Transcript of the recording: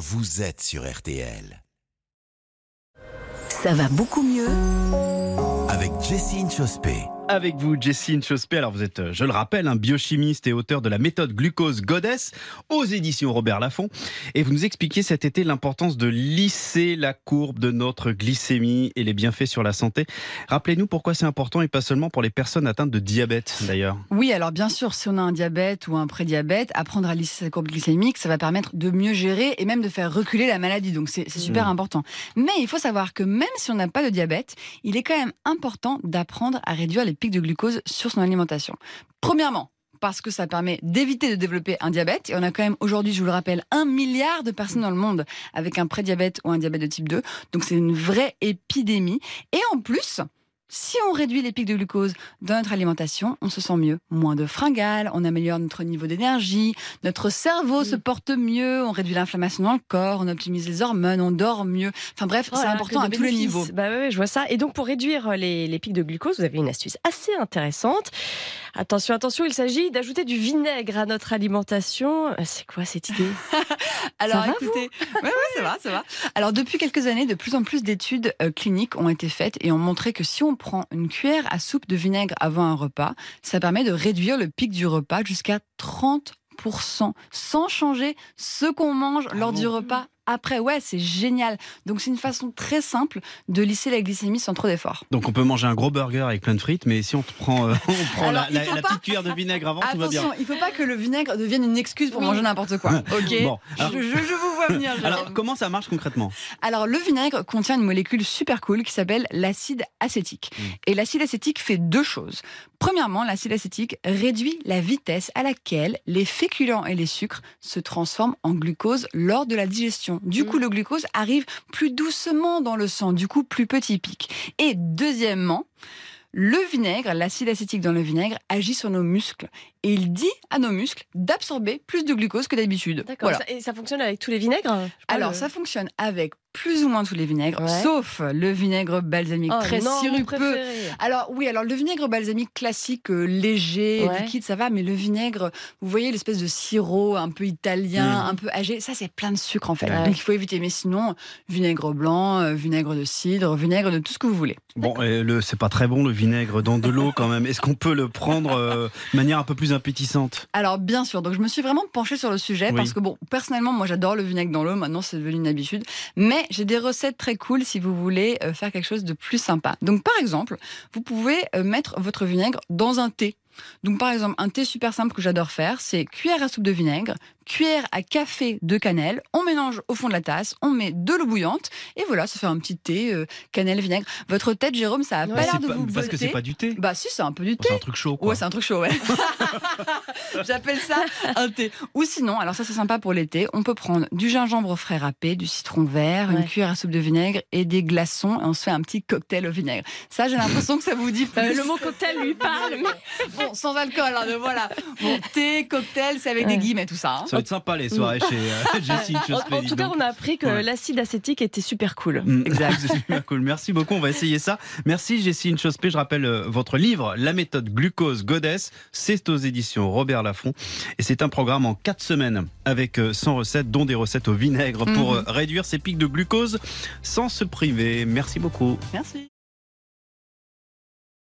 vous êtes sur RTL. Ça va beaucoup mieux Avec Jessine Chospé. Avec vous, Jessine Chospé. Alors, vous êtes, euh, je le rappelle, un biochimiste et auteur de la méthode glucose Goddess aux éditions Robert Laffont. Et vous nous expliquiez cet été l'importance de lisser la courbe de notre glycémie et les bienfaits sur la santé. Rappelez-nous pourquoi c'est important et pas seulement pour les personnes atteintes de diabète, d'ailleurs. Oui, alors bien sûr, si on a un diabète ou un prédiabète, apprendre à lisser sa courbe glycémique, ça va permettre de mieux gérer et même de faire reculer la maladie. Donc c'est super Mm. important. Mais il faut savoir que même si on n'a pas de diabète, il est quand même important d'apprendre à réduire les pics de glucose sur son alimentation. Premièrement, parce que ça permet d'éviter de développer un diabète. Et on a quand même aujourd'hui, je vous le rappelle, un milliard de personnes dans le monde avec un prédiabète ou un diabète de type 2. Donc c'est une vraie épidémie. Et en plus, on réduit les pics de glucose dans notre alimentation, on se sent mieux. Moins de fringales, on améliore notre niveau d'énergie, notre cerveau se porte mieux, on réduit l'inflammation dans le corps, on optimise les hormones, on dort mieux. Enfin bref, Oh c'est important à tous les niveaux. Bah ouais, je vois ça. Et donc pour réduire les, les pics de glucose, vous avez une astuce assez intéressante. Attention, attention, il s'agit d'ajouter du vinaigre à notre alimentation. Euh, C'est quoi cette idée? Alors Ça va, écoutez, ouais, ouais, ça va, ça va. Alors depuis quelques années, de plus en plus d'études euh, cliniques ont été faites et ont montré que si on prend une cuillère à soupe de vinaigre avant un repas, ça permet de réduire le pic du repas jusqu'à 30% sans changer ce qu'on mange lors du repas après. Ouais, c'est génial. Donc c'est une façon très simple de lisser la glycémie sans trop d'efforts. Donc, on peut manger un gros burger avec plein de frites, mais si on te prend, euh, on prend Alors, la, il la- faut la pas- petite cuillère de vinaigre avant, tout va bien. Attention, il faut pas que le vinaigre devienne une excuse pour Oui. manger n'importe quoi. Ok. Bon, alors- je, je- je vous vois venir. Alors, comment ça marche concrètement? Alors, le vinaigre contient une molécule super cool qui s'appelle l'acide acétique. Mm. Et l'acide acétique fait deux choses. Premièrement, l'acide acétique réduit la vitesse à laquelle les féculents et les sucres se transforment en glucose lors de la digestion. Du coup, Mm. le glucose arrive plus doucement dans le sang, du coup, plus petit pic. Et deuxièmement, le vinaigre, l'acide acétique dans le vinaigre, agit sur nos muscles. Et il dit à nos muscles d'absorber plus de glucose que d'habitude. D'accord. Voilà. Et ça fonctionne avec tous les vinaigres? Alors, le- ça fonctionne avec plus ou moins tous les vinaigres, Ouais. sauf le vinaigre balsamique Oh, très non, sirupeux. Alors oui, alors le vinaigre balsamique classique, euh, léger, Ouais. liquide, ça va, mais le vinaigre, vous voyez l'espèce de sirop un peu italien, un peu âgé, ça c'est plein de sucre en fait. Ouais. Donc il faut éviter. Mais sinon, vinaigre blanc, euh, vinaigre de cidre, vinaigre de tout ce que vous voulez. Bon, et le, c'est pas très bon le vinaigre dans de l'eau quand même. Est-ce qu'on peut le prendre euh, de manière un peu plus appétissante? Alors bien sûr, donc je me suis vraiment penchée sur le sujet Oui. parce que bon, personnellement, moi j'adore le vinaigre dans l'eau, maintenant c'est devenu une habitude, mais j'ai des recettes très cool si vous voulez euh, faire quelque chose de plus sympa. Donc par exemple, vous pouvez euh, mettre votre vinaigre dans un thé. Donc par exemple, un thé super simple que j'adore faire, c'est cuillère à soupe de vinaigre, cuillère à café de cannelle, on mélange au fond de la tasse, on met de l'eau bouillante et voilà, ça fait un petit thé euh, cannelle vinaigre. Votre tête Jérôme, ça a Ouais, pas l'air de pas- vous Parce que c'est botter. pas du thé. Bah si, c'est un peu du thé. C'est un truc chaud. Quoi. Ouais, c'est un truc chaud, ouais. J'appelle ça un thé. Ou sinon, alors ça c'est sympa pour l'été, on peut prendre du gingembre frais râpé, du citron vert, Ouais. une cuillère à soupe de vinaigre et des glaçons et on se fait un petit cocktail au vinaigre. Ça, j'ai l'impression que ça vous dit plus. Euh, le mot cocktail lui parle. mais- Bon, sans alcool, hein, voilà. Bon, thé, cocktail, c'est avec Ouais. des guillemets, tout ça. hein. Ça va être sympa les soirées chez euh, Jessie En, en tout cas, donc. on a appris que Ouais. l'acide acétique était super cool. Mm, Exact, c'est super cool. Merci beaucoup, on va essayer ça. Merci Jessie Chospé. Je rappelle euh, votre livre, La méthode glucose Goddess. C'est aux éditions Robert Laffont. Et c'est un programme en 4 semaines avec euh, 100 recettes, dont des recettes au vinaigre pour Mhm. euh, réduire ses pics de glucose sans se priver. Merci beaucoup. Merci.